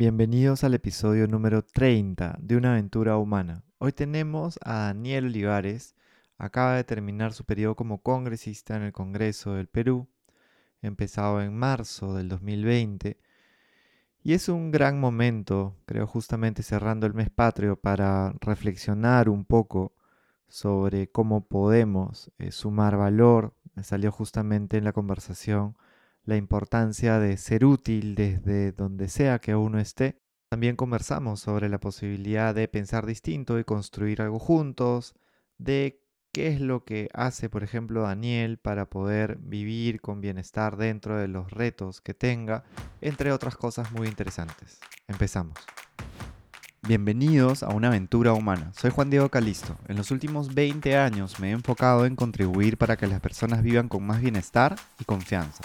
Bienvenidos al episodio número 30 de Una aventura humana. Hoy tenemos a Daniel Olivares. Acaba de terminar su periodo como congresista en el Congreso del Perú, empezado en marzo del 2020. Y es un gran momento, creo justamente cerrando el mes patrio, para reflexionar un poco sobre cómo podemos eh, sumar valor. Salió justamente en la conversación la importancia de ser útil desde donde sea que uno esté. También conversamos sobre la posibilidad de pensar distinto y construir algo juntos, de qué es lo que hace, por ejemplo, Daniel para poder vivir con bienestar dentro de los retos que tenga, entre otras cosas muy interesantes. Empezamos. Bienvenidos a una aventura humana. Soy Juan Diego Calisto. En los últimos 20 años me he enfocado en contribuir para que las personas vivan con más bienestar y confianza.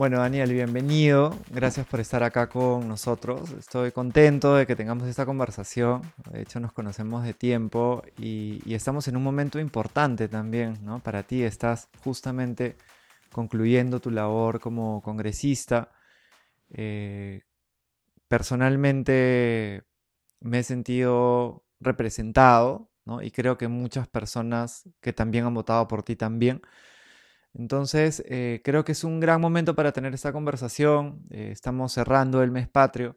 Bueno, Daniel, bienvenido. Gracias por estar acá con nosotros. Estoy contento de que tengamos esta conversación. De hecho, nos conocemos de tiempo y, estamos en un momento importante también, ¿no? Para ti estás justamente concluyendo tu labor como congresista. Eh, personalmente me he sentido representado, ¿no? Y creo que muchas personas que también han votado por ti también. Entonces, eh, creo que es un gran momento para tener esta conversación. Eh, estamos cerrando el mes patrio.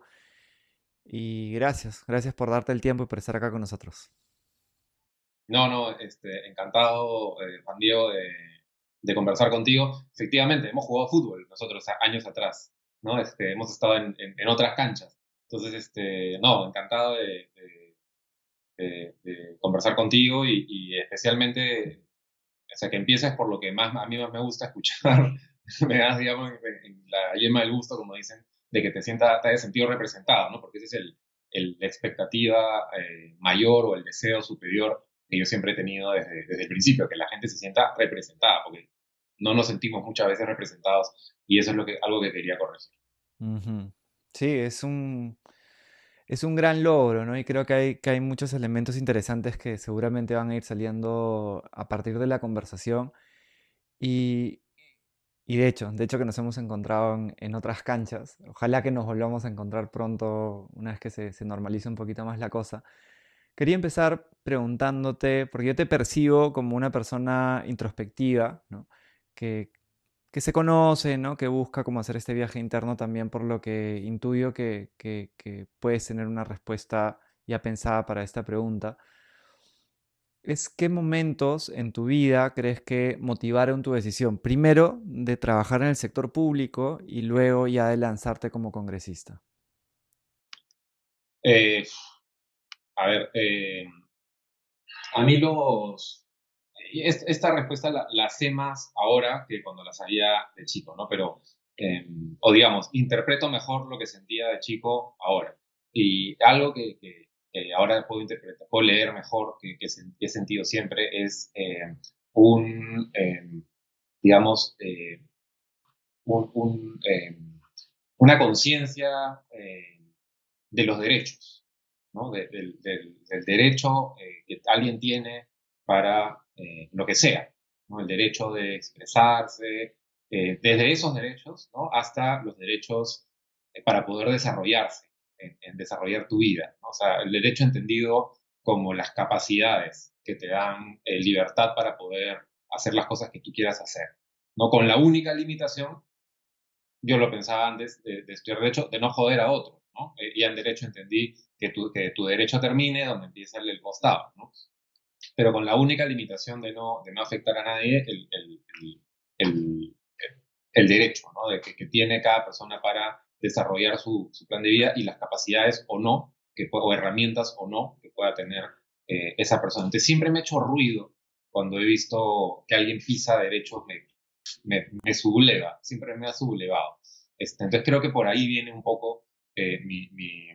Y gracias, gracias por darte el tiempo y por estar acá con nosotros. No, no, este, encantado, eh, Juan Diego, de, conversar contigo. Efectivamente, hemos jugado fútbol nosotros años atrás, ¿no? Este, hemos estado en, otras canchas. Entonces, este, no, encantado de, conversar contigo y, y especialmente o sea, que empieces por lo que más a mí más me gusta escuchar, me das, digamos, la yema del gusto, como dicen, de que te sientas, te hayas sentido representado, ¿no? Porque ese es el, el la expectativa eh, mayor o el deseo superior que yo siempre he tenido desde, desde el principio, que la gente se sienta representada, porque no nos sentimos muchas veces representados y eso es lo que, algo que quería corregir. Sí, es un, es un gran logro, ¿no? Y creo que hay, que hay muchos elementos interesantes que seguramente van a ir saliendo a partir de la conversación. Y, y de hecho, de hecho que nos hemos encontrado en, otras canchas. Ojalá que nos volvamos a encontrar pronto, una vez que se, se normalice un poquito más la cosa. Quería empezar preguntándote, porque yo te percibo como una persona introspectiva, ¿no? Que, que se conoce, ¿no? que busca cómo hacer este viaje interno también, por lo que intuyo que, puedes tener una respuesta ya pensada para esta pregunta. ¿Es qué momentos en tu vida crees que motivaron tu decisión? Primero, de trabajar en el sector público y luego ya de lanzarte como congresista. Eh, a ver, eh, a mí los, esta respuesta la, sé más ahora que cuando la sabía de chico, ¿no? Pero, em, o digamos, interpreto mejor lo que sentía de chico ahora. Y algo que, ahora puedo interpretar, puedo leer mejor, que, he sentido siempre, es em, un, em, digamos, un, una conciencia de los derechos, ¿no? del, derecho eh, que alguien tiene para eh, lo que sea, el derecho de expresarse, eh, desde esos derechos ¿no? hasta los derechos eh, para poder desarrollarse, en, desarrollar tu vida. ¿no? O sea, el derecho entendido como las capacidades que te dan libertad para poder hacer las cosas que tú quieras hacer. ¿no? Con la única limitación, yo lo pensaba antes de, estudiar derecho, de no joder a otro. y en derecho entendí que tu, derecho termine donde empieza el, el costado. Pero con la única limitación de no, de no afectar a nadie el, el, el, derecho ¿no? de que, tiene cada persona para desarrollar su, su, plan de vida y las capacidades o no, que, o herramientas o no que pueda tener eh, esa persona. Entonces siempre me ha hecho ruido cuando he visto que alguien pisa derechos, me, me, me subleva, siempre me ha sublevado. Este, entonces creo que por ahí viene un poco eh, mi, mi,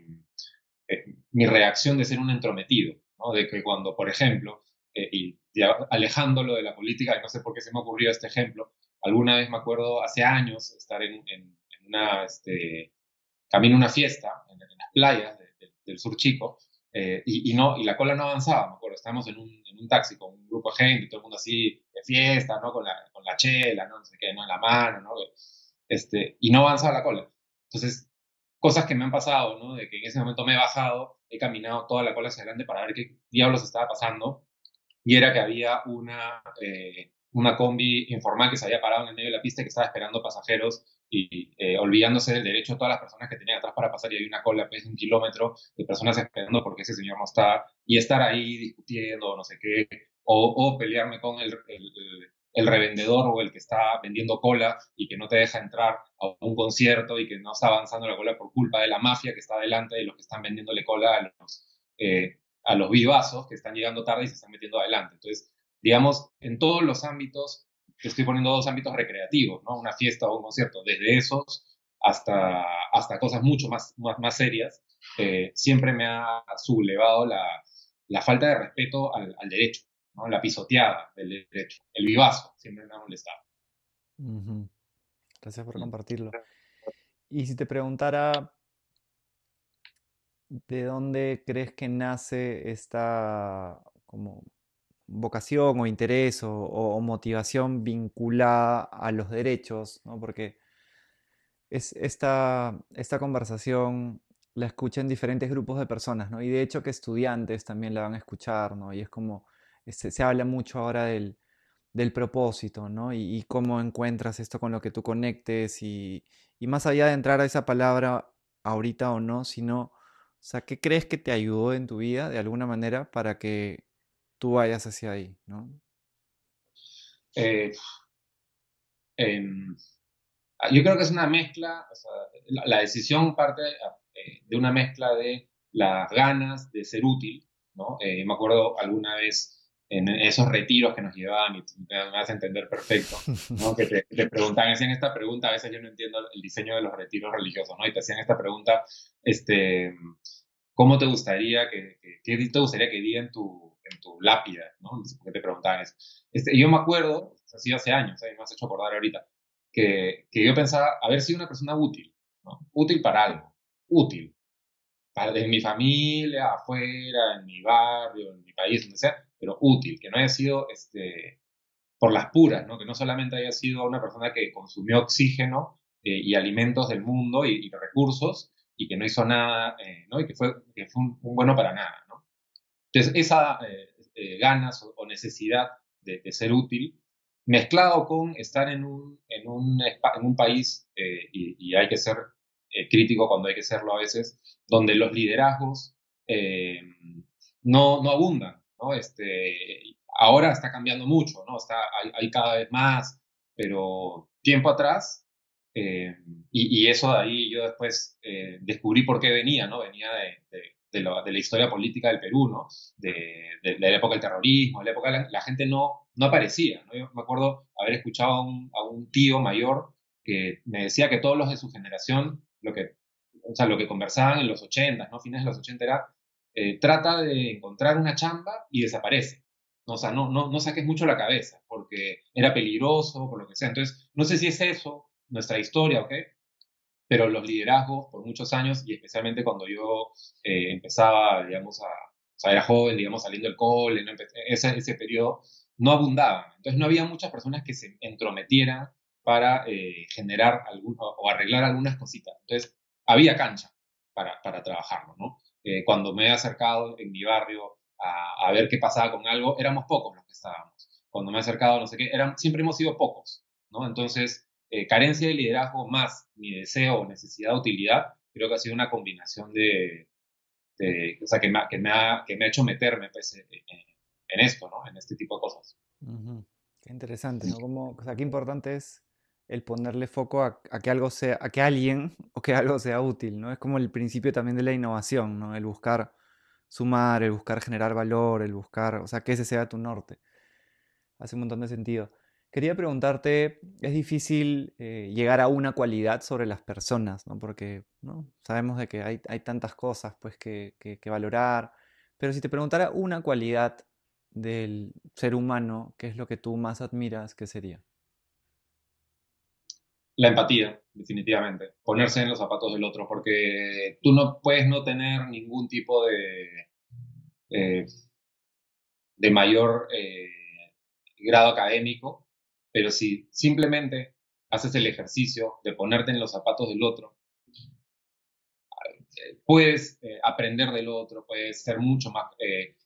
eh, mi reacción de ser un entrometido ¿no? De que cuando, por ejemplo, eh, y alejándolo de la política, y no sé por qué se me ocurrió este ejemplo, alguna vez me acuerdo hace años estar en, una, este, camino a una fiesta en, las playas del sur chico, eh, y, no, y la cola no avanzaba, me acuerdo, estábamos en un, en un, taxi con un grupo de gente, todo el mundo así de fiesta, ¿no? Con la, con la chela, ¿no? no sé qué, ¿no? En la mano, ¿no? Este, y no avanzaba la cola. Entonces, cosas que me han pasado, ¿no? De que en ese momento me he bajado, he caminado toda la cola hacia adelante para ver qué diablos estaba pasando, y era que había una, eh, una combi informal que se había parado en el medio de la pista que estaba esperando pasajeros y eh, olvidándose del derecho de todas las personas que tenían atrás para pasar y hay una cola pues, de un kilómetro de personas esperando porque ese señor no está y estar ahí discutiendo no sé qué o, pelearme con el, el, el, revendedor o el que está vendiendo cola y que no te deja entrar a un concierto y que no está avanzando la cola por culpa de la mafia que está delante de los que están vendiéndole cola a los, eh, a los vivazos que están llegando tarde y se están metiendo adelante. Entonces, digamos, en todos los ámbitos estoy poniendo dos ámbitos recreativos, ¿no? Una fiesta o un concierto, desde esos hasta, hasta cosas mucho más, más, más serias, eh, siempre me ha sublevado la, la falta de respeto al, al, derecho, ¿no? La pisoteada del derecho, el vivazo, siempre me ha molestado. Gracias por compartirlo. Y si te preguntara, ¿de dónde crees que nace esta como vocación o interés o, motivación vinculada a los derechos, ¿no? porque es esta, esta conversación la escuché en diferentes grupos de personas, ¿no? y de hecho que estudiantes también la van a escuchar, ¿no? y es como, se, se habla mucho ahora del, del propósito, ¿no? Y, cómo encuentras esto con lo que tú conectes y, y, más allá de entrar a esa palabra ahorita o no, sino, o sea, ¿qué crees que te ayudó en tu vida de alguna manera para que tú vayas hacia ahí. Eh, em, yo creo que es una mezcla, la, decisión parte eh, de una mezcla de las ganas de ser útil, ¿no? Eh, me acuerdo alguna vez en esos retiros que nos llevaban, y me, vas a entender perfecto, ¿no? que te, te, preguntaban, hacían esta pregunta, a veces yo no entiendo el diseño de los retiros religiosos, ¿no? y te hacían esta pregunta, este, ¿cómo te gustaría que, que, que te gustaría que digan tu, en tu lápida, ¿no? Por qué te preguntaban eso. Este, yo me acuerdo, sido hace años, ¿eh? me has hecho acordar ahorita, que, que, yo pensaba haber sido una persona útil, ¿no? Útil para algo, útil. Para, en mi familia, afuera, en mi barrio, en mi país, donde sea, pero útil, que no haya sido este, por las puras, ¿no? Que no solamente haya sido una persona que consumió oxígeno eh, y alimentos del mundo y, y, recursos y que no hizo nada, eh, ¿no? Y que fue, que fue un, un bueno para nada, entonces, esa eh, eh, ganas o, necesidad de, ser útil, mezclado con estar en un, en un, en un país, eh, y, hay que ser crítico cuando hay que serlo a veces, donde los liderazgos no, no abundan, ¿no? Este, ahora está cambiando mucho, ¿no? Está, hay, cada vez más, pero tiempo atrás y, y, eso de ahí yo después descubrí por qué venía, ¿no? Venía de, de, la, de la historia política del Perú, ¿no? De, de, la época del terrorismo, de la época la, la gente no, no aparecía, ¿no? Yo me acuerdo haber escuchado a un, a un, tío mayor que me decía que todos los de su generación, lo que, o sea, lo que conversaban en los 80, ¿no? Fines de los 80 era, eh, trata de encontrar una chamba y desaparece. O sea, no, no, no saques mucho la cabeza, porque era peligroso, por lo que sea. Entonces, no sé si es eso nuestra historia, ¿ok? pero los liderazgos por muchos años, y especialmente cuando yo eh, empezaba, digamos, a, o sea, era joven, digamos, saliendo del cole, ¿no? ese, ese periodo, no abundaban. Entonces no había muchas personas que se entrometieran para eh, generar algún, o arreglar algunas cositas. Entonces había cancha para, para trabajarlo, ¿no? Eh, cuando me he acercado en mi barrio a, a, ver qué pasaba con algo, éramos pocos los que estábamos. Cuando me he acercado, no sé qué, eran, siempre hemos sido pocos, ¿no? Entonces, eh, carencia de liderazgo más mi deseo o necesidad de utilidad, creo que ha sido una combinación de, de o sea, que me, que me, ha, que me ha hecho meterme pues, en, en, esto, ¿no? En este tipo de cosas. Qué interesante, ¿no? Como, o sea, qué importante es el ponerle foco a, que algo sea, a que alguien o que algo sea útil, ¿no? Es como el principio también de la innovación, ¿no? El buscar sumar, el buscar generar valor, el buscar, o sea, que ese sea tu norte. Hace un montón de sentido. Quería preguntarte, es difícil eh, llegar a una cualidad sobre las personas, ¿no? Porque ¿no? sabemos de que hay, hay tantas cosas pues, que, que, valorar, Pero si te preguntara una cualidad del ser humano, ¿qué es lo que tú más admiras? ¿Qué sería? La empatía, definitivamente. Ponerse en los zapatos del otro, porque tú no puedes no tener ningún tipo de, eh, de mayor eh, grado académico, pero si simplemente haces el ejercicio de ponerte en los zapatos del otro, puedes eh, aprender del otro, puedes ser mucho más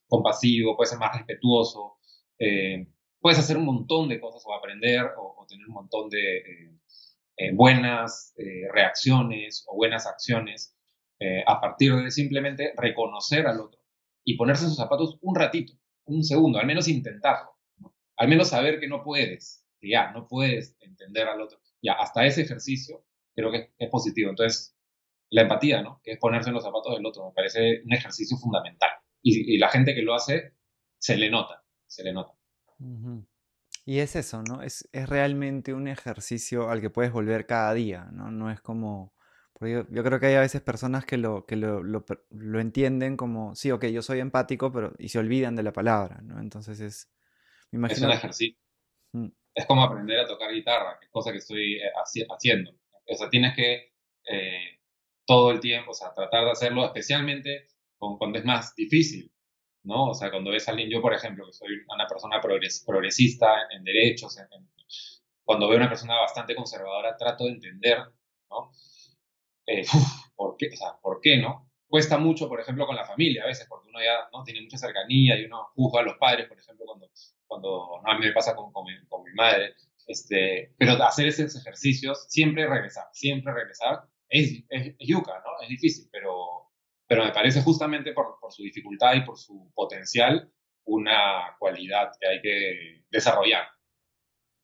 compasivo, puedes ser más respetuoso, puedes hacer un montón de cosas o aprender o tener un montón de eh, buenas eh, reacciones o buenas acciones eh, a partir de simplemente reconocer al otro y ponerse en sus zapatos un ratito, un segundo, al menos intentarlo, al menos saber que no puedes, ya no puedes entender al otro. Ya, hasta ese ejercicio creo que es positivo. Entonces, la empatía, ¿no? Que es ponerse en los zapatos del otro, me parece un ejercicio fundamental. Y, la gente que lo hace, se le nota, se le nota. Y es eso, ¿no? Es, es realmente un ejercicio al que puedes volver cada día, ¿no? No es como... Yo, yo, creo que hay a veces personas que, lo, que lo, lo, lo, entienden como, sí, ok, yo soy empático, pero y se olvidan de la palabra, ¿no? Entonces es... Me imagino... Es un ejercicio. Mm. Es como aprender a tocar guitarra, que es cosa que estoy eh, haciendo. O sea, tienes que eh, todo el tiempo, o sea, tratar de hacerlo, especialmente cuando es más difícil. ¿No? O sea, cuando ves a alguien, yo por ejemplo, que soy una persona progresista en derechos, cuando veo a una persona bastante conservadora, trato de entender, ¿no? Eh, ¿por, qué? O sea, ¿por qué no? Cuesta mucho, por ejemplo, con la familia a veces, porque uno ya ¿no? tiene mucha cercanía y uno juzga a los padres, por ejemplo, cuando, cuando no, a mí me pasa con, con, mi, con mi madre. Este, pero hacer esos ejercicios, siempre regresar, siempre regresar, es, es, es yuca, ¿no? Es difícil, pero, pero me parece justamente por, por, su dificultad y por su potencial una cualidad que hay que desarrollar.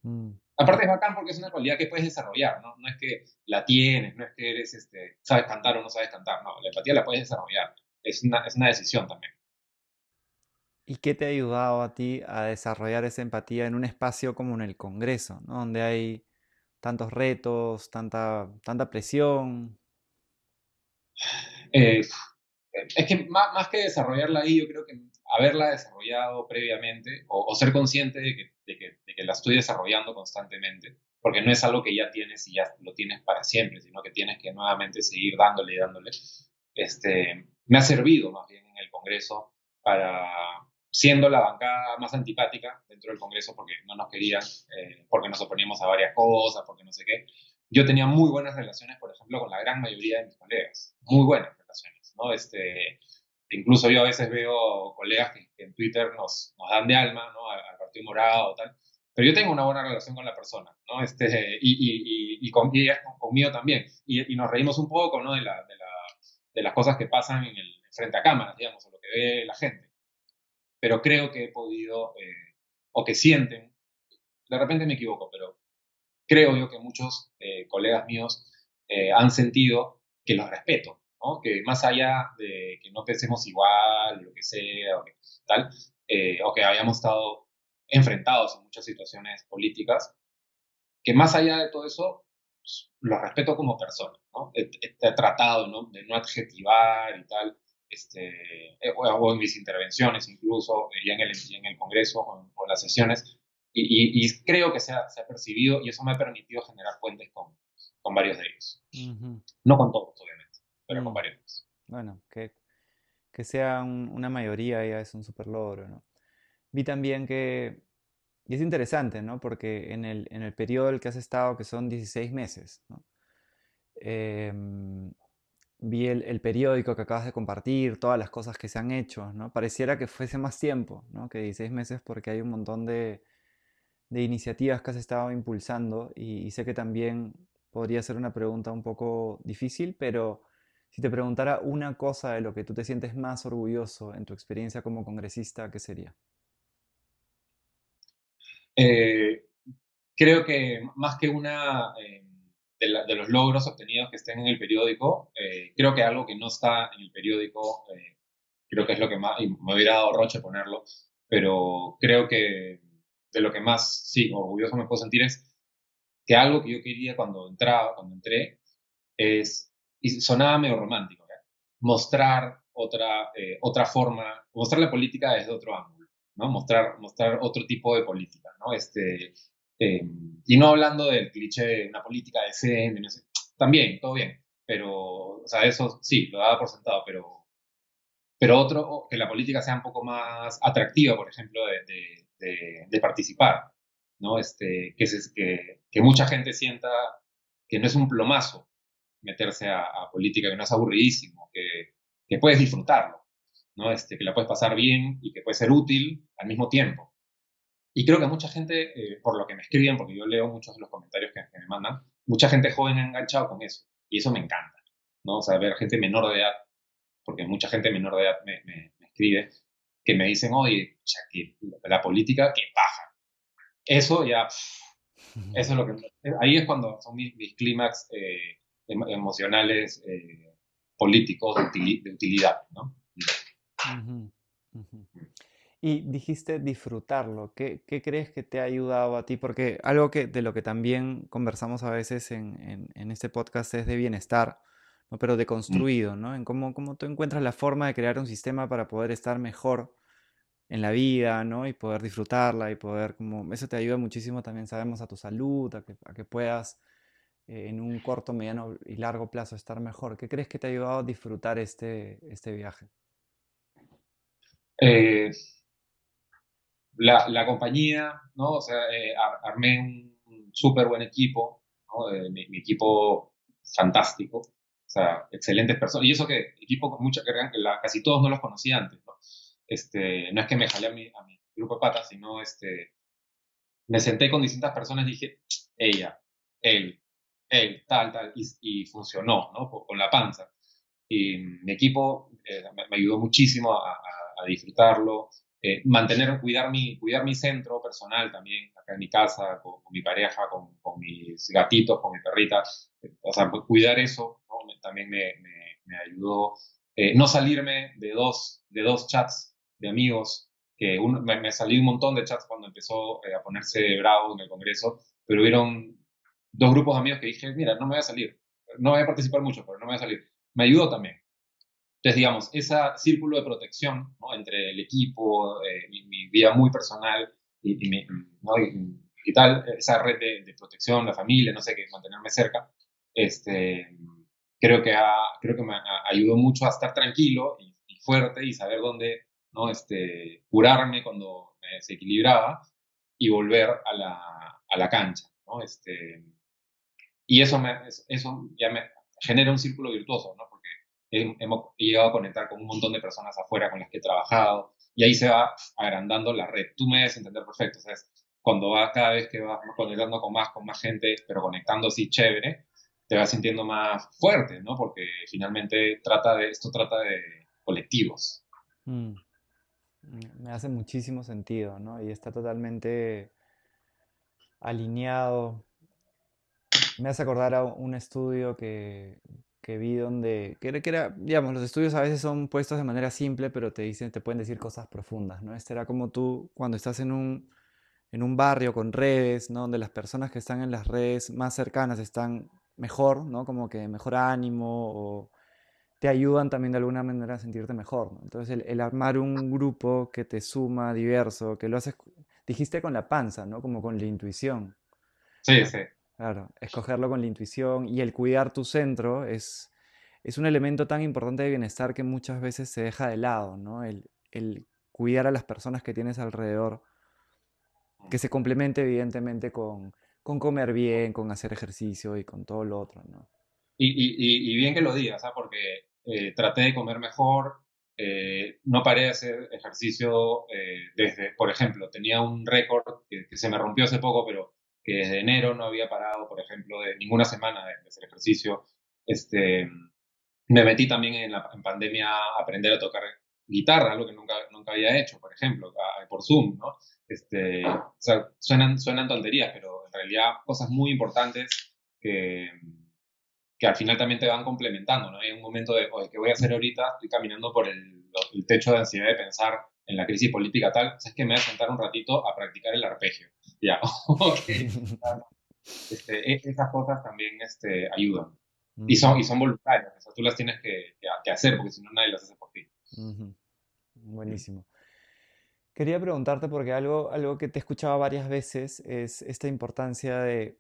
Mm. Aparte es bacán porque es una cualidad que puedes desarrollar, ¿no? No es que la tienes, no es que eres, este, sabes cantar o no sabes cantar, no, la empatía la puedes desarrollar, es una, es una decisión también. ¿Y qué te ha ayudado a ti a desarrollar esa empatía en un espacio como en el Congreso, ¿no? donde hay tantos retos, tanta, tanta presión? Eh, es que más, que desarrollarla ahí, yo creo que haberla desarrollado previamente o, ser consciente de que, la estoy desarrollando constantemente, porque no es algo que ya tienes y ya lo tienes para siempre, sino que tienes que nuevamente seguir dándole y dándole. Este, me ha servido más bien en el Congreso para, siendo la bancada más antipática dentro del Congreso porque no nos querían, eh, porque nos oponíamos a varias cosas, porque no sé qué, yo tenía muy buenas relaciones, por ejemplo, con la gran mayoría de mis colegas, muy buenas Este, incluso yo a veces veo colegas que, en Twitter nos, dan de alma, ¿no? Al, Partido Morado, tal, pero yo tengo una buena relación con la persona. Este, y, conmigo también, y, nos reímos un poco, de las cosas que pasan en el frente a cámaras, digamos, o lo que ve la gente. Pero creo que he podido, eh, o que sienten, de repente me equivoco, pero creo yo que muchos eh, colegas míos eh, han sentido que los respeto, ¿no? que más allá de que no pensemos igual, lo que sea, o que, tal, eh, o que hayamos estado enfrentados en muchas situaciones políticas, que más allá de todo eso, pues, los respeto como persona, ¿no? He, tratado ¿no? de no adjetivar y tal, este, o, en mis intervenciones incluso, ya en el, en el Congreso o en, o en las sesiones, y, creo que se ha, se ha, percibido y eso me ha permitido generar puentes con, con varios de ellos. No con todos, obviamente, pero con mm. varios. Bueno, que, que sea una mayoría ya es un super logro, ¿no? Vi también que, y es interesante, ¿no? Porque en el, en el periodo en el que has estado, que son 16 meses, ¿no? Em, vi el, el, periódico que acabas de compartir, todas las cosas que se han hecho, ¿no? Pareciera que fuese más tiempo, ¿no? Que 16 meses porque hay un montón de, de iniciativas que has estado impulsando y, sé que también podría ser una pregunta un poco difícil, pero si te preguntara una cosa de lo que tú te sientes más orgulloso en tu experiencia como congresista, ¿qué sería? Eh, creo que más que una eh, de, los logros obtenidos que estén en el periódico, eh, creo que algo que no está en el periódico, creo que es lo que más, y me hubiera dado roche ponerlo, pero creo que de lo que más, orgulloso me puedo sentir es que algo que yo quería cuando entraba, cuando entré, es, y sonaba medio romántico, mostrar otra, eh, otra forma, mostrar la política desde otro ángulo, ¿no? Mostrar, mostrar otro tipo de política, ¿no? Este, eh, y no hablando del cliché de una política decente, no sé, también, todo bien, pero, o sea, eso sí, lo daba por sentado, pero, pero otro, que la política sea un poco más atractiva, por ejemplo, de, de, de participar, ¿no? Este, que, se, que, que mucha gente sienta que no es un plomazo meterse a, política, que no es aburridísimo, que, que, puedes disfrutarlo, ¿no? Este, que la puedes pasar bien y que puede ser útil al mismo tiempo. Y creo que mucha gente, eh, por lo que me escriben, porque yo leo muchos de los comentarios que, me mandan, mucha gente joven ha enganchado con eso. Y eso me encanta, ¿no? O sea, ver gente menor de edad, porque mucha gente menor de edad me, me, escribe, que me dicen, oye, o sea, que la política, que paja. Eso ya, eso es lo que... Ahí es cuando son mis, mis clímax eh, emocionales eh, políticos de, utilidad, ¿no? Y dijiste disfrutarlo. ¿Qué, ¿Qué, crees que te ha ayudado a ti? Porque algo que, de lo que también conversamos a veces en, en, este podcast es de bienestar, ¿no? pero de construido, ¿no? En cómo, cómo tú encuentras la forma de crear un sistema para poder estar mejor en la vida, ¿no? Y poder disfrutarla y poder, como, eso te ayuda muchísimo también, sabemos, a tu salud, a que, a que puedas en un corto, mediano y largo plazo estar mejor. ¿Qué crees que te ha ayudado a disfrutar este, este viaje? Eh, la, la, compañía, ¿no? O sea, eh, armé un súper buen equipo, mi, equipo fantástico, o sea, excelentes personas. Y eso que equipo con mucha que casi todos no los conocía antes, ¿no? Este, no es que me jalé a mi, a mi grupo de patas, sino este, me senté con distintas personas y dije, ella, él, él, tal, tal, y, funcionó, ¿no? Con la panza. Y mi equipo eh, me, ayudó muchísimo a, disfrutarlo, eh, mantener, cuidar mi, cuidar mi centro personal también, acá en mi casa, con, mi pareja, con, con, mis gatitos, con mi perrita, o sea, pues, cuidar eso también me, me, ayudó. Eh, no salirme de dos, de dos chats de amigos, que uno, me, salí un montón de chats cuando empezó a ponerse bravo en el Congreso, pero hubieron dos grupos de amigos que dije, mira, no me voy a salir, no voy a participar mucho, pero no me voy a salir. Me ayudó también. Entonces, digamos, ese círculo de protección ¿no? entre el equipo, eh, mi, vida muy personal y, y, tal, esa red de, protección, la familia, no sé qué, mantenerme cerca, este, creo, que ha, creo que me ayudó mucho a estar tranquilo y, fuerte y saber dónde ¿no? este, curarme cuando se equilibraba y volver a la, a la cancha. ¿no? Este, y eso, me, eso genera un círculo virtuoso, ¿no? Porque hemos llegado a conectar con un montón de personas afuera con las que he trabajado y ahí se va agrandando la red. Tú me debes entender perfecto, ¿sabes? Cuando vas cada vez que vas conectando con más, con más gente, pero conectando así chévere, te vas sintiendo más fuerte, ¿no? Porque finalmente trata de, esto trata de colectivos. Mm. Me hace muchísimo sentido, ¿no? Y está totalmente alineado me hace acordar a un estudio que, que vi donde, que era, que era, digamos, los estudios a veces son puestos de manera simple, pero te dicen, te pueden decir cosas profundas, ¿no? Este era como tú cuando estás en un, en un barrio con redes, ¿no? Donde las personas que están en las redes más cercanas están mejor, ¿no? Como que mejor ánimo o te ayudan también de alguna manera a sentirte mejor, ¿no? Entonces el, el armar un grupo que te suma diverso, que lo haces, dijiste con la panza, ¿no? Como con la intuición. Sí, sí. Claro, escogerlo con la intuición y el cuidar tu centro es, es un elemento tan importante de bienestar que muchas veces se deja de lado, ¿no? El, el cuidar a las personas que tienes alrededor, que se complemente evidentemente con, con comer bien, con hacer ejercicio y con todo lo otro, ¿no? Y, y, y bien que lo digas, ¿ah? porque eh, traté de comer mejor, eh, no paré de hacer ejercicio eh, desde, por ejemplo, tenía un récord que, que, se me rompió hace poco, pero que desde enero no había parado, por ejemplo, de ninguna semana de, hacer ejercicio. Este, me metí también en, la, pandemia a aprender a tocar guitarra, algo que nunca, nunca había hecho, por ejemplo, por Zoom, ¿no? Este, o sea, suenan, suenan tonterías, pero en realidad cosas muy importantes que, que al final también te van complementando, ¿no? Hay un momento de, oye, ¿qué voy a hacer ahorita? Estoy caminando por el, el techo de ansiedad de pensar en la crisis política tal, es que me voy a sentar un ratito a practicar el arpegio. Ya, ok. Este, e, esas cosas también este, ayudan. Y son, y son voluntarias, o sea, tú las tienes que, que, hacer porque si no nadie las hace por ti. Buenísimo. Quería preguntarte porque algo, algo que te he escuchado varias veces es esta importancia de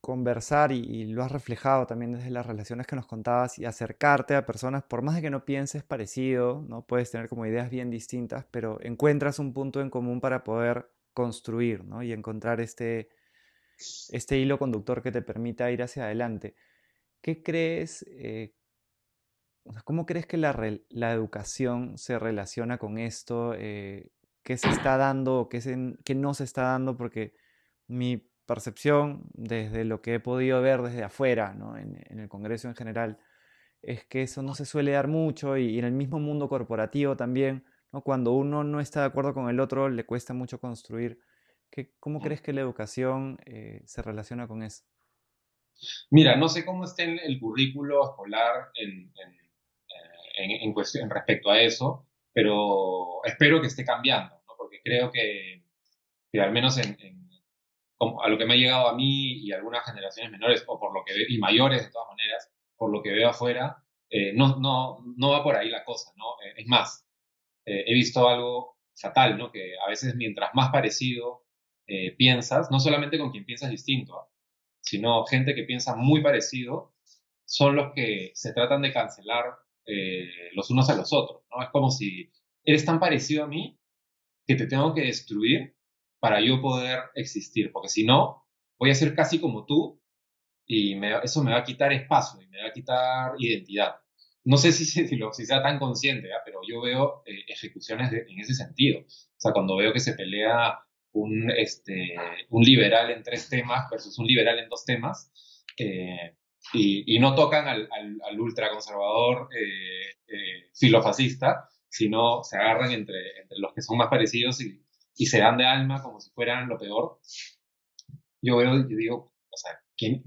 conversar y, lo has reflejado también desde las relaciones que nos contabas y acercarte a personas, por más de que no pienses parecido, ¿no? Puedes tener como ideas bien distintas, pero encuentras un punto en común para poder construir, ¿no? Y encontrar este, este hilo conductor que te permita ir hacia adelante. ¿Qué crees, eh, cómo crees que la, la, educación se relaciona con esto? Eh, ¿Qué se está dando o qué, qué no se está dando? Porque mi percepción, desde lo que he podido ver desde afuera, en, el Congreso en general, es que eso no se suele dar mucho y, en el mismo mundo corporativo también, ¿no? cuando uno no está de acuerdo con el otro, le cuesta mucho construir. ¿Qué, ¿Cómo crees que la educación eh, se relaciona con eso? Mira, no sé cómo está en el currículo escolar en, en, cuestión, respecto a eso, pero espero que esté cambiando, porque creo que, que al menos en, a lo que me ha llegado a mí y a algunas generaciones menores, o por lo que y mayores de todas maneras, por lo que veo afuera, eh, no, no, no va por ahí la cosa, ¿no? Eh, es más, eh, he visto algo fatal, ¿no? Que a veces mientras más parecido piensas, no solamente con quien piensas distinto, ¿ah? sino gente que piensa muy parecido, son los que se tratan de cancelar los unos a los otros, ¿no? Es como si eres tan parecido a mí que te tengo que destruir para yo poder existir, porque si no, voy a ser casi como tú y eso me va a quitar espacio y me va a quitar identidad. No sé si, si, si sea tan consciente, ¿ah? pero yo veo eh, ejecuciones en ese sentido. O sea, cuando veo que se pelea un, este, un liberal en tres temas versus un liberal en dos temas, eh, y, no tocan al, al, ultraconservador eh, filofascista, sino se agarran entre, entre los que son más parecidos y, y se dan de alma como si fueran lo peor, yo veo y digo, o sea, ¿qué,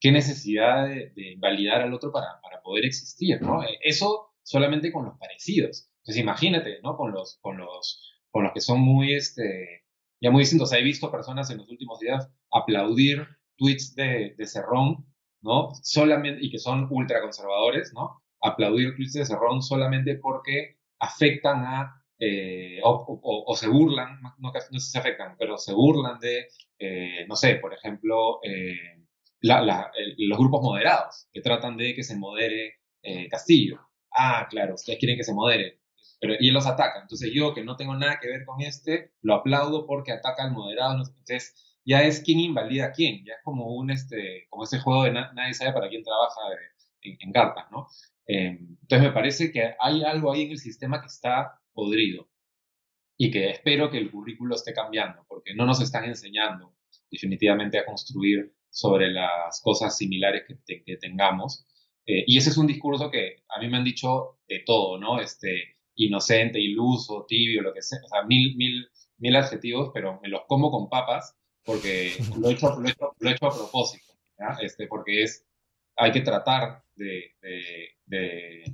qué necesidad de, validar al otro para, para, poder existir, ¿no? Eh, eso solamente con los parecidos. Entonces imagínate, ¿no? Con los, con los, con los que son muy, este, ya muy distintos. he visto personas en los últimos días aplaudir tweets de, de Cerrón, ¿no? Solamente, y que son ultraconservadores, ¿no? Aplaudir tweets de Cerrón solamente porque afectan a eh, o, se burlan, no, no, se afectan, pero se burlan de, eh, no sé, por ejemplo, eh, los grupos moderados, que tratan de que se modere Castillo. Ah, claro, ustedes quieren que se modere, pero, y él los ataca. Entonces yo, que no tengo nada que ver con este, lo aplaudo porque ataca al moderado. Entonces ya es quién invalida a quién, ya es como un, este, como ese juego de nadie sabe para quién trabaja en, cartas, ¿no? entonces me parece que hay algo ahí en el sistema que está podrido y que espero que el currículo esté cambiando, porque no nos están enseñando definitivamente a construir sobre las cosas similares que, que tengamos. Eh, y ese es un discurso que a mí me han dicho de todo, ¿no? Este, inocente, iluso, tibio, lo que sea, o sea, mil, mil, mil adjetivos, pero me los como con papas porque lo he hecho, lo he hecho, lo he hecho a propósito, Este, porque es, hay que tratar de, de de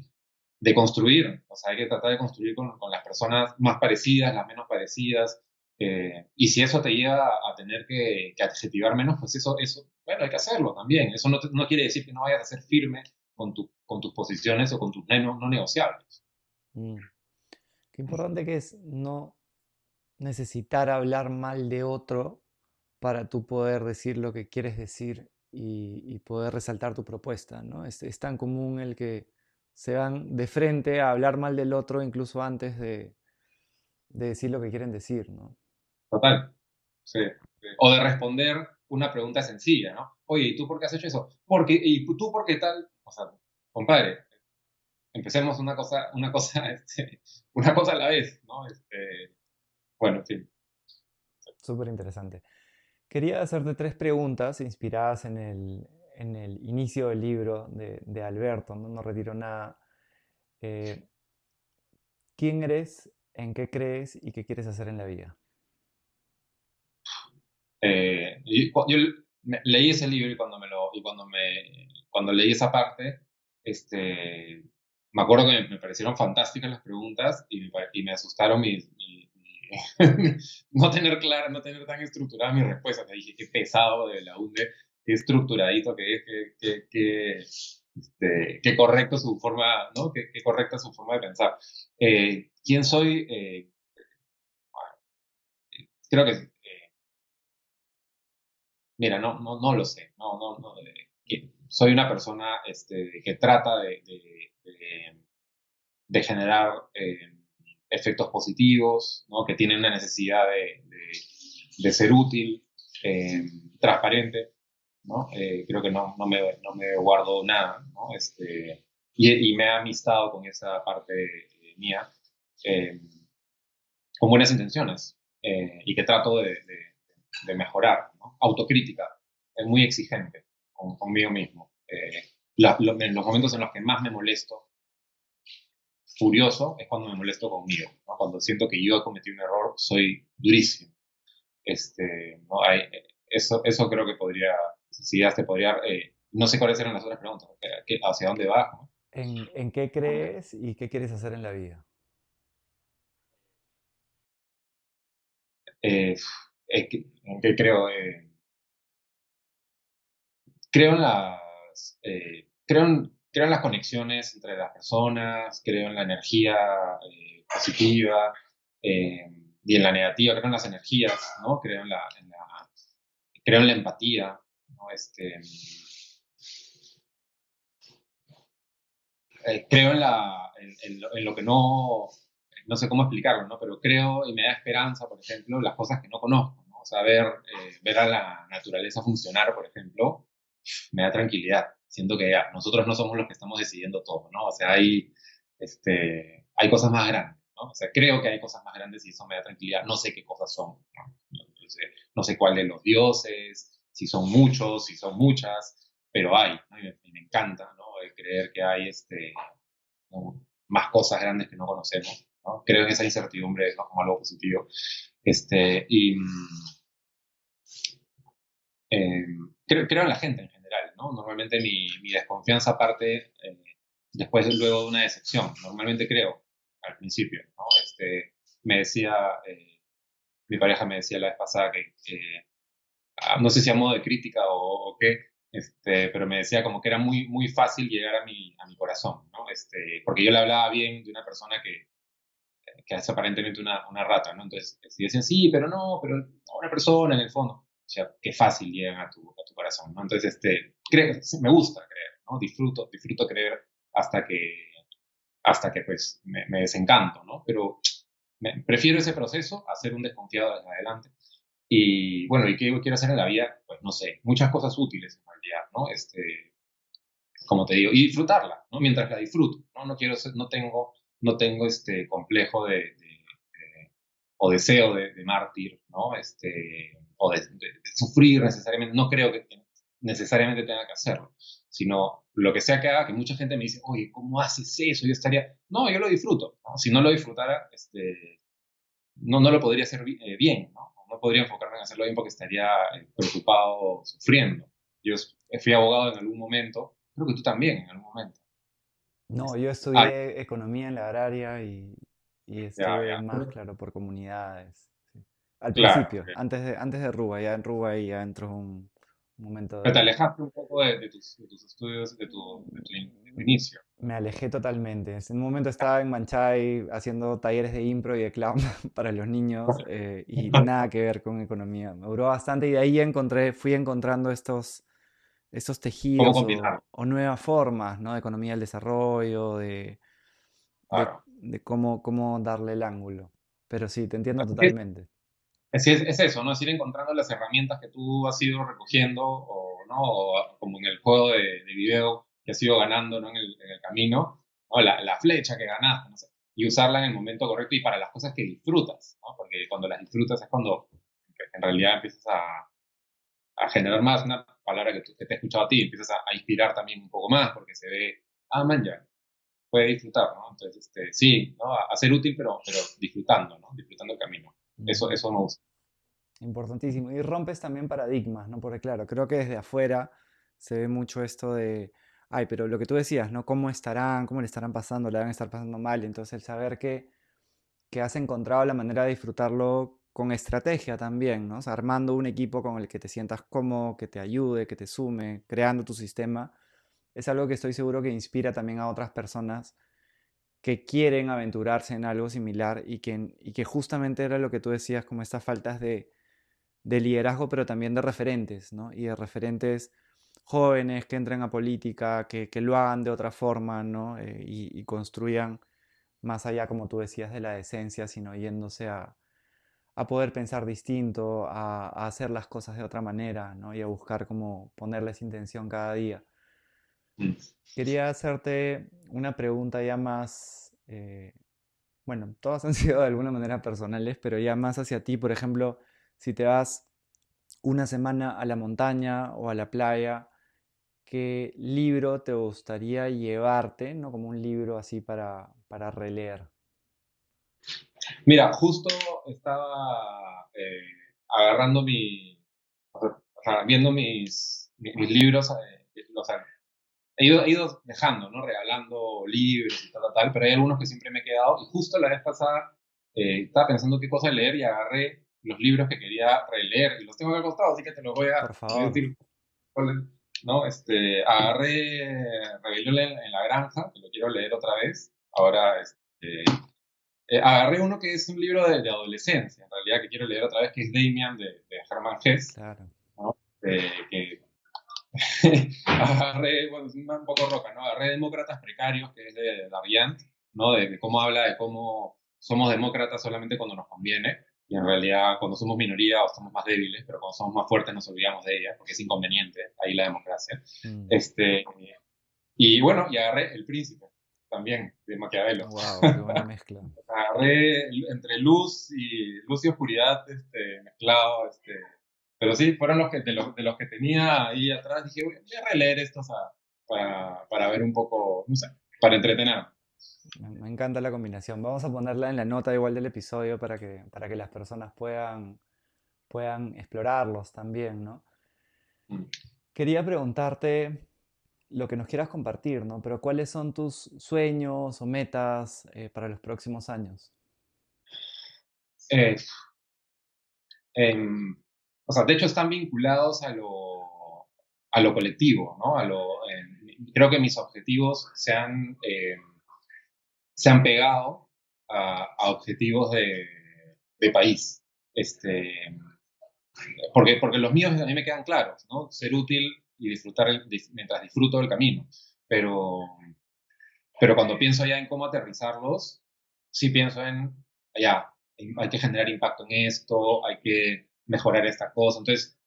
construir, o sea, hay que tratar de construir con, las personas más parecidas, las menos parecidas, eh, y si eso te lleva a tener que, que, adjetivar menos, pues eso, eso, bueno, hay que hacerlo también. Eso no, no quiere decir que no vayas a ser firme con, tu, con tus posiciones o con tus no, no negociables. Mm. Qué importante que es no necesitar hablar mal de otro para tú poder decir lo que quieres decir y, poder resaltar tu propuesta, ¿no? Es tan común el que se van de frente a hablar mal del otro incluso antes de, decir lo que quieren decir, ¿no? Total, sí. O de responder una pregunta sencilla, ¿no? Oye, ¿y tú por qué has hecho eso? Porque, ¿Y tú por qué tal? O sea, compadre, empecemos una cosa, una cosa, este, una cosa a la vez, ¿no? Este, bueno, en fin. Súper interesante. Quería hacerte tres preguntas inspiradas en el, en el inicio del libro de, Alberto, no, no retiro nada. Eh, ¿Quién eres? ¿En qué crees? ¿Y qué quieres hacer en la vida? Eh, yo, leí ese libro y cuando me lo y cuando me cuando leí esa parte este me acuerdo que me, parecieron fantásticas las preguntas y me, y me asustaron mis, no tener clara no tener tan estructurada mi respuesta me dije qué pesado de la UNDE estructuradito que es, qué, qué, este, correcto su forma, ¿no? Qué, correcta su forma de pensar. Eh, ¿Quién soy? Eh, creo que... mira, no, no, no lo sé. No, no, no, soy una persona este, que trata de, de, generar efectos positivos, ¿no? que tiene una necesidad de, de ser útil, transparente. ¿No? creo que no, no, me, no me guardo nada, ¿no? Este, y, y, me ha amistado con esa parte mía eh, con buenas intenciones eh, y que trato de, mejorar. Autocrítica, es muy exigente conmigo mismo. Eh, en los momentos en los que más me molesto, furioso, es cuando me molesto conmigo. Cuando siento que yo he cometido un error, soy durísimo. Este, ¿no? Hay, eso, eso creo que podría, te podría, no sé cuáles eran las otras preguntas, hacia dónde vas. ¿En, ¿En, qué crees y qué quieres hacer en la vida? Eh, ¿En qué creo? Eh, creo en las... Eh, creo, en, creo en las conexiones entre las personas, creo en la energía positiva y en la negativa, creo en las energías, ¿no? Creo en la, creo en la empatía, Este, creo en, lo que no, no sé cómo explicarlo, ¿no? Pero creo y me da esperanza, por ejemplo, las cosas que no conozco, ¿no? O sea, ver, eh, ver a la naturaleza funcionar, por ejemplo, me da tranquilidad. Siento que ya, nosotros no somos los que estamos decidiendo todo, ¿no? O sea, hay, este, hay cosas más grandes, ¿no? O sea, creo que hay cosas más grandes y eso me da tranquilidad. No sé qué cosas son, ¿no? Sé, no sé los dioses, si son muchos, si son muchas, pero hay, ¿no? y me, encanta, ¿no? creer que hay, este, más cosas grandes que no conocemos. Creo en esa incertidumbre como algo positivo. Este, y em, creo, creo, en la gente en general, ¿no? Normalmente mi, mi desconfianza parte eh, después, luego de una decepción. Normalmente creo al principio, ¿no? Este, me decía, eh, mi pareja me decía la vez pasada que, no sé si a modo de crítica o, o qué, este, pero me decía como que era muy, muy fácil llegar a mi, a mi corazón, ¿no? Este, porque yo le hablaba bien de una persona que, que es aparentemente una, una rata, ¿no? Entonces, si decían, sí, pero no, pero una persona en el fondo, o sea, qué fácil llegan a tu, a tu corazón, ¿no? Entonces, este, creo, me gusta creer, ¿no? Disfruto, disfruto creer hasta que, hasta que, pues, me, me desencanto, ¿no? Pero me, prefiero ese proceso a ser un desconfiado desde adelante. Y, bueno, ¿y qué quiero hacer en la vida? Pues, no sé, muchas cosas útiles en realidad, ¿no? Este, como te digo, y disfrutarla, ¿no? Mientras la disfruto, ¿no? No quiero ser, no tengo no tengo este complejo de, o deseo de, mártir, ¿no? Este, o de, sufrir necesariamente, no creo que necesariamente tenga que hacerlo, sino lo que sea que haga, que mucha gente me dice, oye, ¿cómo haces eso? Yo estaría, no, yo lo disfruto, si no lo disfrutara, este, no, no lo podría hacer eh, bien, ¿no? No podría enfocarme en hacerlo bien porque estaría eh, preocupado, sufriendo. Yo fui abogado en algún momento, creo que tú también en algún momento. No, yo estudié economía en la agraria y, y estuve más, claro, por comunidades. Al principio, antes de, antes de Ruba, ya en Ruba y ya entró un, momento de... te alejaste un poco de, tus, estudios, de tu, inicio. Me alejé totalmente. En un momento estaba en Manchay haciendo talleres de impro y de clown para los niños eh, y nada que ver con economía. Me duró bastante y de ahí encontré, fui encontrando estos estos tejidos o, nuevas formas ¿no? de economía del desarrollo, de, de, cómo, cómo darle el ángulo. Pero sí, te entiendo totalmente. Es, es, eso, ¿no? Es ir encontrando las herramientas que tú has ido recogiendo, o, ¿no? como en el juego de, video que has ido ganando ¿no? en, el, en el camino, ¿no? la, la, flecha que ganaste, no sé, y usarla en el momento correcto y para las cosas que disfrutas, ¿no? porque cuando las disfrutas es cuando en realidad empiezas a, a generar más, una palabra que, te he escuchado a ti, empiezas a, inspirar también un poco más, porque se ve, ah, man, ya, puede disfrutar, ¿no? Entonces, este, sí, ¿no? A, ser útil, pero, pero disfrutando, ¿no? Disfrutando el camino. Eso, eso me gusta. Importantísimo. Y rompes también paradigmas, ¿no? Porque claro, creo que desde afuera se ve mucho esto de, ay, pero lo que tú decías, ¿no? ¿Cómo estarán? ¿Cómo le estarán pasando? ¿Le van a estar pasando mal? Entonces el saber que, que has encontrado la manera de disfrutarlo con estrategia también, ¿no? armando un equipo con el que te sientas cómodo, que te ayude, que te sume, creando tu sistema, es algo que estoy seguro que inspira también a otras personas que quieren aventurarse en algo similar y que, y que justamente era lo que tú decías, como estas faltas de, de liderazgo, pero también de referentes, ¿no? Y de referentes jóvenes que entren a política, que, que lo hagan de otra forma, ¿no? Eh, y, construyan más allá, como tú decías, de la decencia, sino yéndose a, a poder pensar distinto, a, a, hacer las cosas de otra manera, ¿no? Y a buscar cómo ponerles intención cada día. Mm. Quería hacerte una pregunta ya más, eh, bueno, todas han sido de alguna manera personales, pero ya más hacia ti, por ejemplo, si te vas una semana a la montaña o a la playa, ¿qué libro te gustaría llevarte, ¿no? Como un libro así para, para releer. Mira, justo estaba eh, agarrando mi, o sea, viendo mis, mis, libros, eh, o sea, he ido, he ido, dejando, ¿no? Regalando libros y tal, tal, pero hay algunos que siempre me he quedado. Y justo la vez pasada eh, estaba pensando qué cosa leer y agarré los libros que quería releer y los tengo acá costado, así que te los voy a, decir. ¿No? Este, agarré Rebelión en, la Granja, que lo quiero leer otra vez. Ahora, este, eh, agarré uno que es un libro de, adolescencia, en realidad, que quiero leer otra vez, que es Damian de, de Hermann Hesse. Claro. ¿no? que agarré, bueno, es un poco roca, ¿no? Agarré Demócratas Precarios, que es de Darient, ¿no? de cómo habla de cómo somos demócratas solamente cuando nos conviene y en realidad cuando somos minoría o somos más débiles, pero cuando somos más fuertes nos olvidamos de ella, porque es inconveniente ahí la democracia. Mm. Este, y bueno, y agarré El Príncipe, también, de Maquiavelo. Wow, qué buena mezcla. agarré entre luz y luz y oscuridad este, mezclado, este, pero sí, fueron los que, de, los, de los que tenía ahí atrás, dije, voy a releer estos para, para ver un poco, no sé, para entretener. Me encanta la combinación. Vamos a ponerla en la nota igual del episodio para que, para que las personas puedan, puedan explorarlos también, ¿no? Quería preguntarte lo que nos quieras compartir, ¿no? Pero ¿cuáles son tus sueños o metas eh, para los próximos años? Eh, o sea, de hecho están vinculados a lo, a lo colectivo, ¿no? A lo, creo que mis objetivos se han em, se han pegado a, objetivos de, país. Este, porque, porque los míos a mí me quedan claros, ¿no? Ser útil y disfrutar mientras disfruto del camino. Pero, pero cuando pienso ya en cómo aterrizarlos, sí pienso en, ya, hay que generar impacto en esto, hay que mejorar esta cosa. Entonces,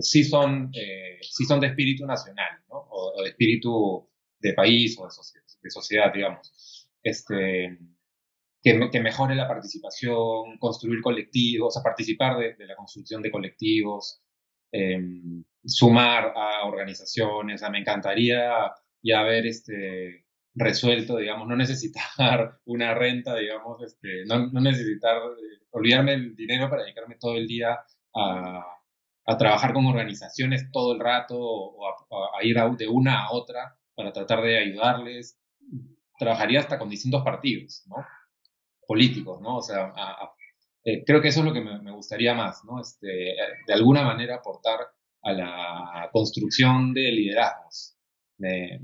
sí son, eh, sí son de espíritu nacional, ¿no? O, de espíritu de país o de, de sociedad, digamos este, que, mejore la participación, construir colectivos, a participar de, la construcción de colectivos, em, sumar a organizaciones. me encantaría ya haber este, resuelto, digamos, no necesitar una renta, digamos, este, no, necesitar, eh, olvidarme el dinero para dedicarme todo el día a, trabajar con organizaciones todo el rato o a ir de una a otra para tratar de ayudarles trabajaría hasta con distintos partidos, ¿no? Políticos, ¿no? O sea, eh, creo que eso es lo que me, gustaría más, ¿no? Este, de alguna manera aportar a la construcción de liderazgos. Me,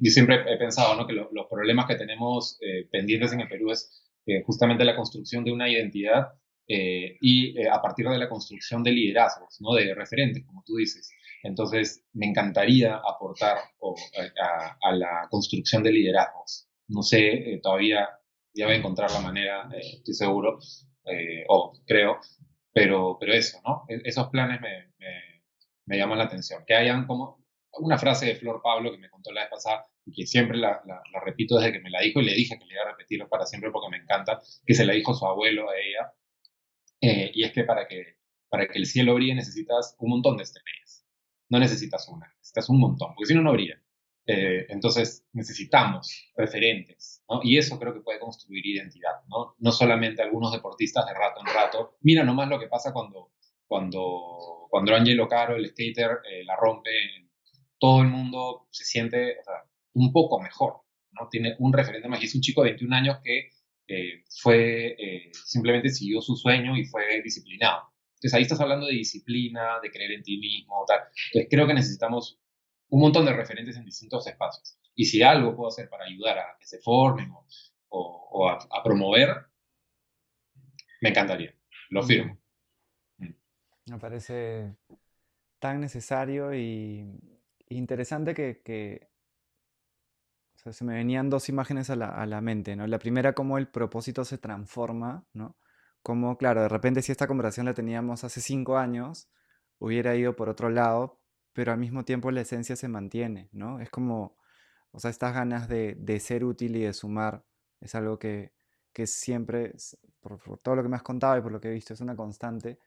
yo siempre he pensado, ¿no? Que los problemas que tenemos eh, pendientes en el Perú es eh, justamente la construcción de una identidad y a partir de la construcción de liderazgos, ¿no? De referentes, como tú dices. Entonces, me encantaría aportar eh, a, la construcción de liderazgos. No sé, eh, todavía ya voy a encontrar la manera, eh, estoy seguro, o creo, pero, pero eso, ¿no? E, esos planes me, me, llaman la atención. Que hayan como una frase de Flor Pablo que me contó la vez pasada y que siempre la, la, repito desde que me la dijo y le dije que le iba a repetirlo para siempre porque me encanta, que se la dijo su abuelo a ella. y es que para que, para que el cielo brille necesitas un montón de estrellas no necesitas una, necesitas un montón, porque si no, no habría. Eh, entonces necesitamos referentes, ¿no? Y eso creo que puede construir identidad, ¿no? No solamente algunos deportistas de rato en rato. Mira nomás lo que pasa cuando, cuando, cuando Angelo Caro, el skater, eh, la rompe. Todo el mundo se siente un poco mejor, ¿no? Tiene un referente más. Y es un chico de 21 años que eh, fue, simplemente siguió su sueño y fue disciplinado. Entonces ahí estás hablando de disciplina, de creer en ti mismo, tal. Entonces creo que necesitamos un montón de referentes en distintos espacios. Y si algo puedo hacer para ayudar a que se formen o, a, promover, me encantaría. Lo firmo. Me parece tan necesario y interesante que, se me venían dos imágenes a la, mente, ¿no? La primera, como el propósito se transforma, ¿no? Como, claro, de repente si esta conversación la teníamos hace cinco años, hubiera ido por otro lado, pero al mismo tiempo la esencia se mantiene, ¿no? Es como, o sea, estas ganas de, ser útil y de sumar es algo que, siempre, por, todo lo que me has contado y por lo que he visto, es una constante.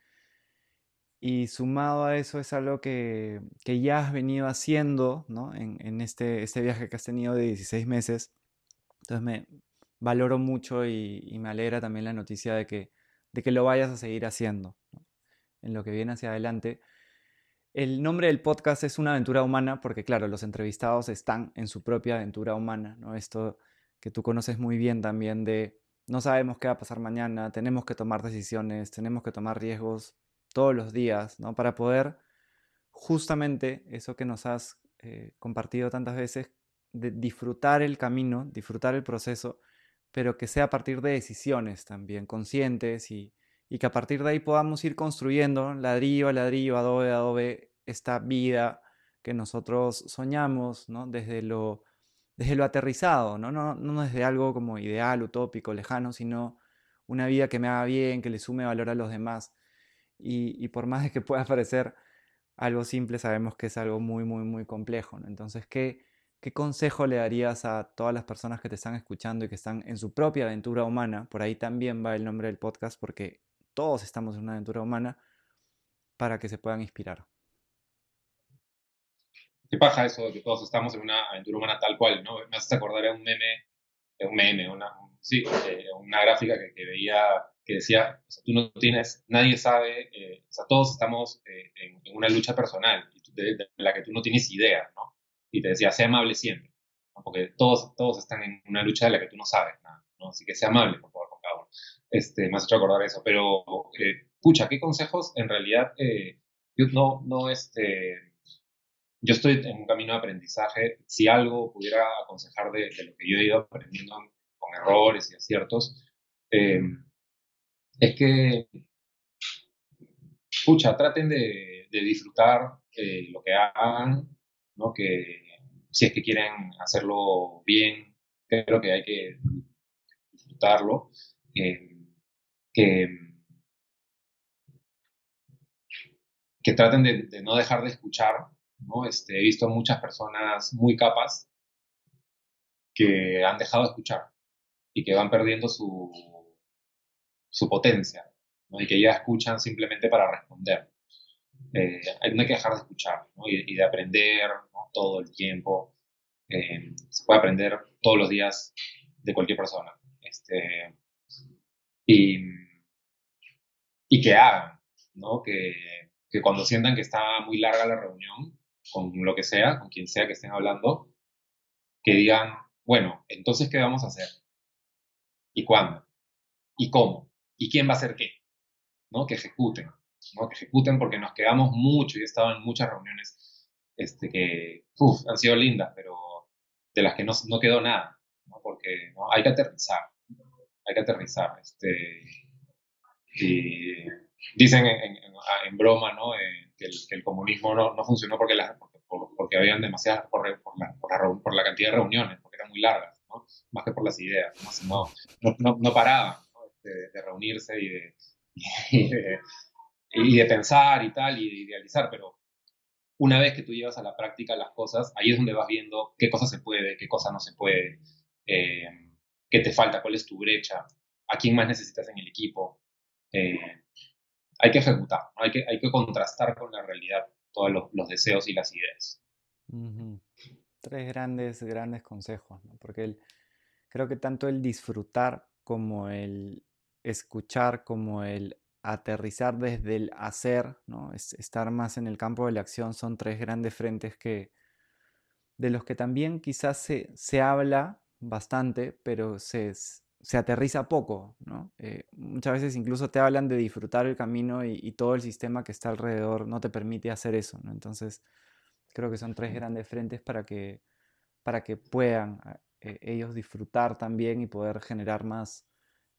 Y sumado a eso es algo que, ya has venido haciendo ¿no? en, este, este viaje que has tenido de 16 meses. Entonces me valoro mucho y, me alegra también la noticia de que, de que lo vayas a seguir haciendo en lo que viene hacia adelante. El nombre del podcast es Una aventura humana porque, claro, los entrevistados están en su propia aventura humana, ¿no? Esto que tú conoces muy bien también de no sabemos qué va a pasar mañana, tenemos que tomar decisiones, tenemos que tomar riesgos todos los días, ¿no? Para poder justamente eso que nos has eh, compartido tantas veces, disfrutar el camino, disfrutar el proceso, pero que sea a partir de decisiones también conscientes y, y que a partir de ahí podamos ir construyendo ladrillo a ladrillo, adobe a adobe, esta vida que nosotros soñamos, ¿no? Desde lo, desde lo aterrizado, ¿no? No, no desde algo como ideal, utópico, lejano, sino una vida que me haga bien, que le sume valor a los demás y, por más de que pueda parecer algo simple, sabemos que es algo muy, muy, muy complejo. Entonces, ¿qué, ¿qué consejo le darías a todas las personas que te están escuchando y que están en su propia aventura humana? Por ahí también va el nombre del podcast porque todos estamos en una aventura humana para que se puedan inspirar. ¿Qué pasa eso de que todos estamos en una aventura humana tal cual? ¿no? Me hace acordar de un meme, de un meme, una, sí, una gráfica que, veía que decía, o sea, tú no tienes, nadie sabe, eh, o sea, todos estamos eh, en, una lucha personal de, la que tú no tienes idea, ¿no? Y te decía, sea amable siempre, porque todos, todos están en una lucha de la que tú no sabes nada. Así que sea amable, por favor, con cada. Este, me has hecho acordar eso, pero, eh, pucha, ¿qué consejos en realidad, yo no, no, este, yo estoy en un camino de aprendizaje, si algo pudiera aconsejar de, lo que yo he ido aprendiendo con errores y aciertos, eh, es que, escucha, traten de, disfrutar eh, lo que hagan, ¿no? Que si es que quieren hacerlo bien, creo que hay que disfrutarlo. Eh, que, traten de, no dejar de escuchar, ¿no? Este, he visto muchas personas muy capas que han dejado de escuchar y que van perdiendo su, su potencia, y que ya escuchan simplemente para responder. Eh, hay que dejar de escuchar y, de aprender todo el tiempo. Eh, se puede aprender todos los días de cualquier persona. Este, y, y que hagan, ¿no? que, que cuando sientan que está muy larga la reunión, con lo que sea, con quien sea que estén hablando, que digan, bueno, entonces, ¿qué vamos a hacer? ¿Y cuándo? ¿Y cómo? y quién va a hacer qué, ¿no? Que ejecuten, ¿no? Que ejecuten porque nos quedamos mucho y he estado en muchas reuniones este, que uf, han sido lindas, pero de las que no, no quedó nada, ¿no? Porque ¿no? hay que aterrizar, hay que aterrizar. Este, y dicen en, en, broma, ¿no? Eh, que, el, que, el, comunismo no, no funcionó porque, la, porque, porque habían demasiadas, por, por, la, por, la, por, la, cantidad de reuniones, porque eran muy largas, ¿no? Más que por las ideas, ¿no? No, no, paraban de, reunirse y de, y de, pensar y tal, y de idealizar, pero una vez que tú llevas a la práctica las cosas, ahí es donde vas viendo qué cosa se puede, qué cosa no se puede, eh, qué te falta, cuál es tu brecha, a quién más necesitas en el equipo. Eh, hay que ejecutar, hay, que, hay que contrastar con la realidad todos los, deseos y las ideas. Tres grandes, grandes consejos, porque creo que tanto el disfrutar como el escuchar como el aterrizar desde el hacer, ¿no? estar más en el campo de la acción, son tres grandes frentes que, de los que también quizás se, se habla bastante, pero se, se aterriza poco. ¿no? Eh, muchas veces incluso te hablan de disfrutar el camino y, todo el sistema que está alrededor no te permite hacer eso. ¿no? Entonces, creo que son tres grandes frentes para que, para que puedan eh, ellos disfrutar también y poder generar más,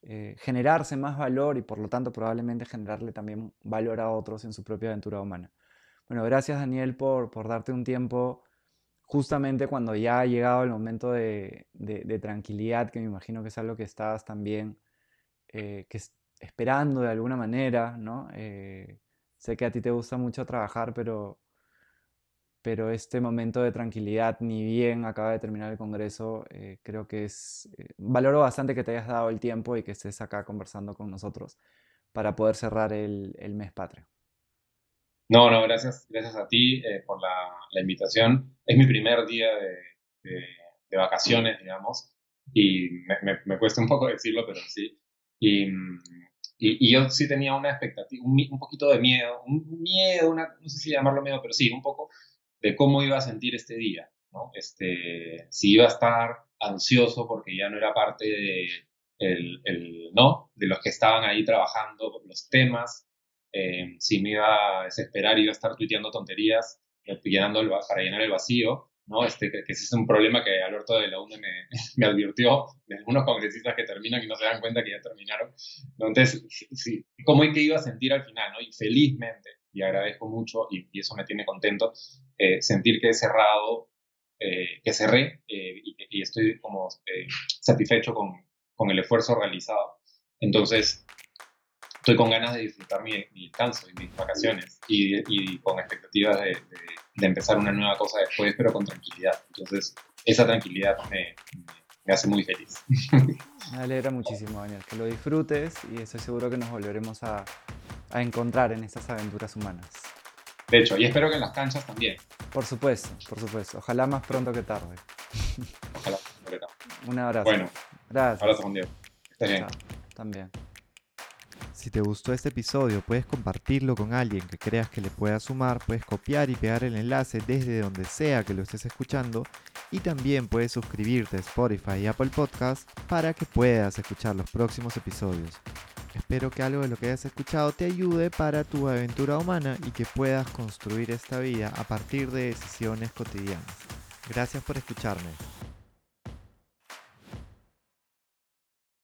eh, generarse más valor y por lo tanto probablemente generarle también valor a otros en su propia aventura humana. Bueno, gracias Daniel por, por darte un tiempo justamente cuando ya ha llegado el momento de, de, tranquilidad, que me imagino que es algo que estabas también eh, que esperando de alguna manera, ¿no? sé que a ti te gusta mucho trabajar, pero pero este momento de tranquilidad, ni bien acaba de terminar el Congreso, eh, creo que es, eh, valoro bastante que te hayas dado el tiempo y que estés acá conversando con nosotros para poder cerrar el, el mes patrio. No, no, gracias, gracias a ti eh, por la, invitación. Es mi primer día de, de, vacaciones, digamos, y me, me, cuesta un poco decirlo, pero sí. Y, y, yo sí tenía una expectativa, un, un, poquito de miedo, un miedo, no sé si llamarlo miedo, pero sí, un poco de cómo iba a sentir este día. Este, si iba a estar ansioso porque ya no era parte de, el, ¿no? de los que estaban ahí trabajando los temas, eh, si me iba a desesperar, iba a estar tuiteando tonterías eh, el, para llenar el vacío, ¿no? Este, que, ese es un problema que Alberto de la UNE me, me, advirtió de algunos congresistas que terminan y no se dan cuenta que ya terminaron. Entonces, sí, ¿cómo es que iba a sentir al final? ¿no? Y felizmente, y agradezco mucho y, eso me tiene contento, eh, sentir que he cerrado, eh, que cerré eh, y, estoy como satisfecho con, con, el esfuerzo realizado. Entonces, estoy con ganas de disfrutar mi, descanso y mis vacaciones y, y con expectativas de, de, empezar una nueva cosa después, pero con tranquilidad. Entonces, esa tranquilidad me, me hace muy feliz. Me alegra muchísimo, Daniel, que lo disfrutes y estoy seguro que nos volveremos a, a encontrar en estas aventuras humanas. De hecho, y espero que en las canchas también. Por supuesto, por supuesto. Ojalá más pronto que tarde. Ojalá. Un abrazo. Bueno, gracias. Abrazo, Juan Diego. Estés bien. también. Si te gustó este episodio, puedes compartirlo con alguien que creas que le pueda sumar, puedes copiar y pegar el enlace desde donde sea que lo estés escuchando y también puedes suscribirte a Spotify y Apple Podcast para que puedas escuchar los próximos episodios. Espero que algo de lo que hayas escuchado te ayude para tu aventura humana y que puedas construir esta vida a partir de decisiones cotidianas. Gracias por escucharme.